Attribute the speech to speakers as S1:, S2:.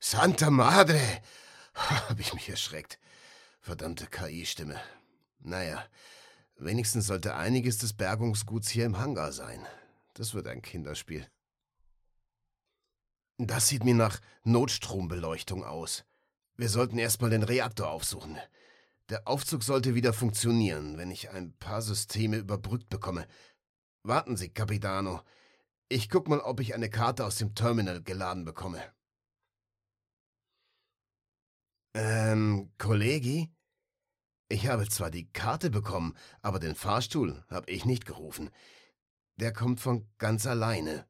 S1: Santa Madre! Hab ich mich erschreckt. Verdammte KI-Stimme. Naja, wenigstens sollte einiges des Bergungsguts hier im Hangar sein. Das wird ein Kinderspiel. Das sieht mir nach Notstrombeleuchtung aus. Wir sollten erstmal den Reaktor aufsuchen. Der Aufzug sollte wieder funktionieren, wenn ich ein paar Systeme überbrückt bekomme. Warten Sie, Capitano. Ich guck mal, ob ich eine Karte aus dem Terminal geladen bekomme. Ähm, Kollegi? Ich habe zwar die Karte bekommen, aber den Fahrstuhl habe ich nicht gerufen. Der kommt von ganz alleine.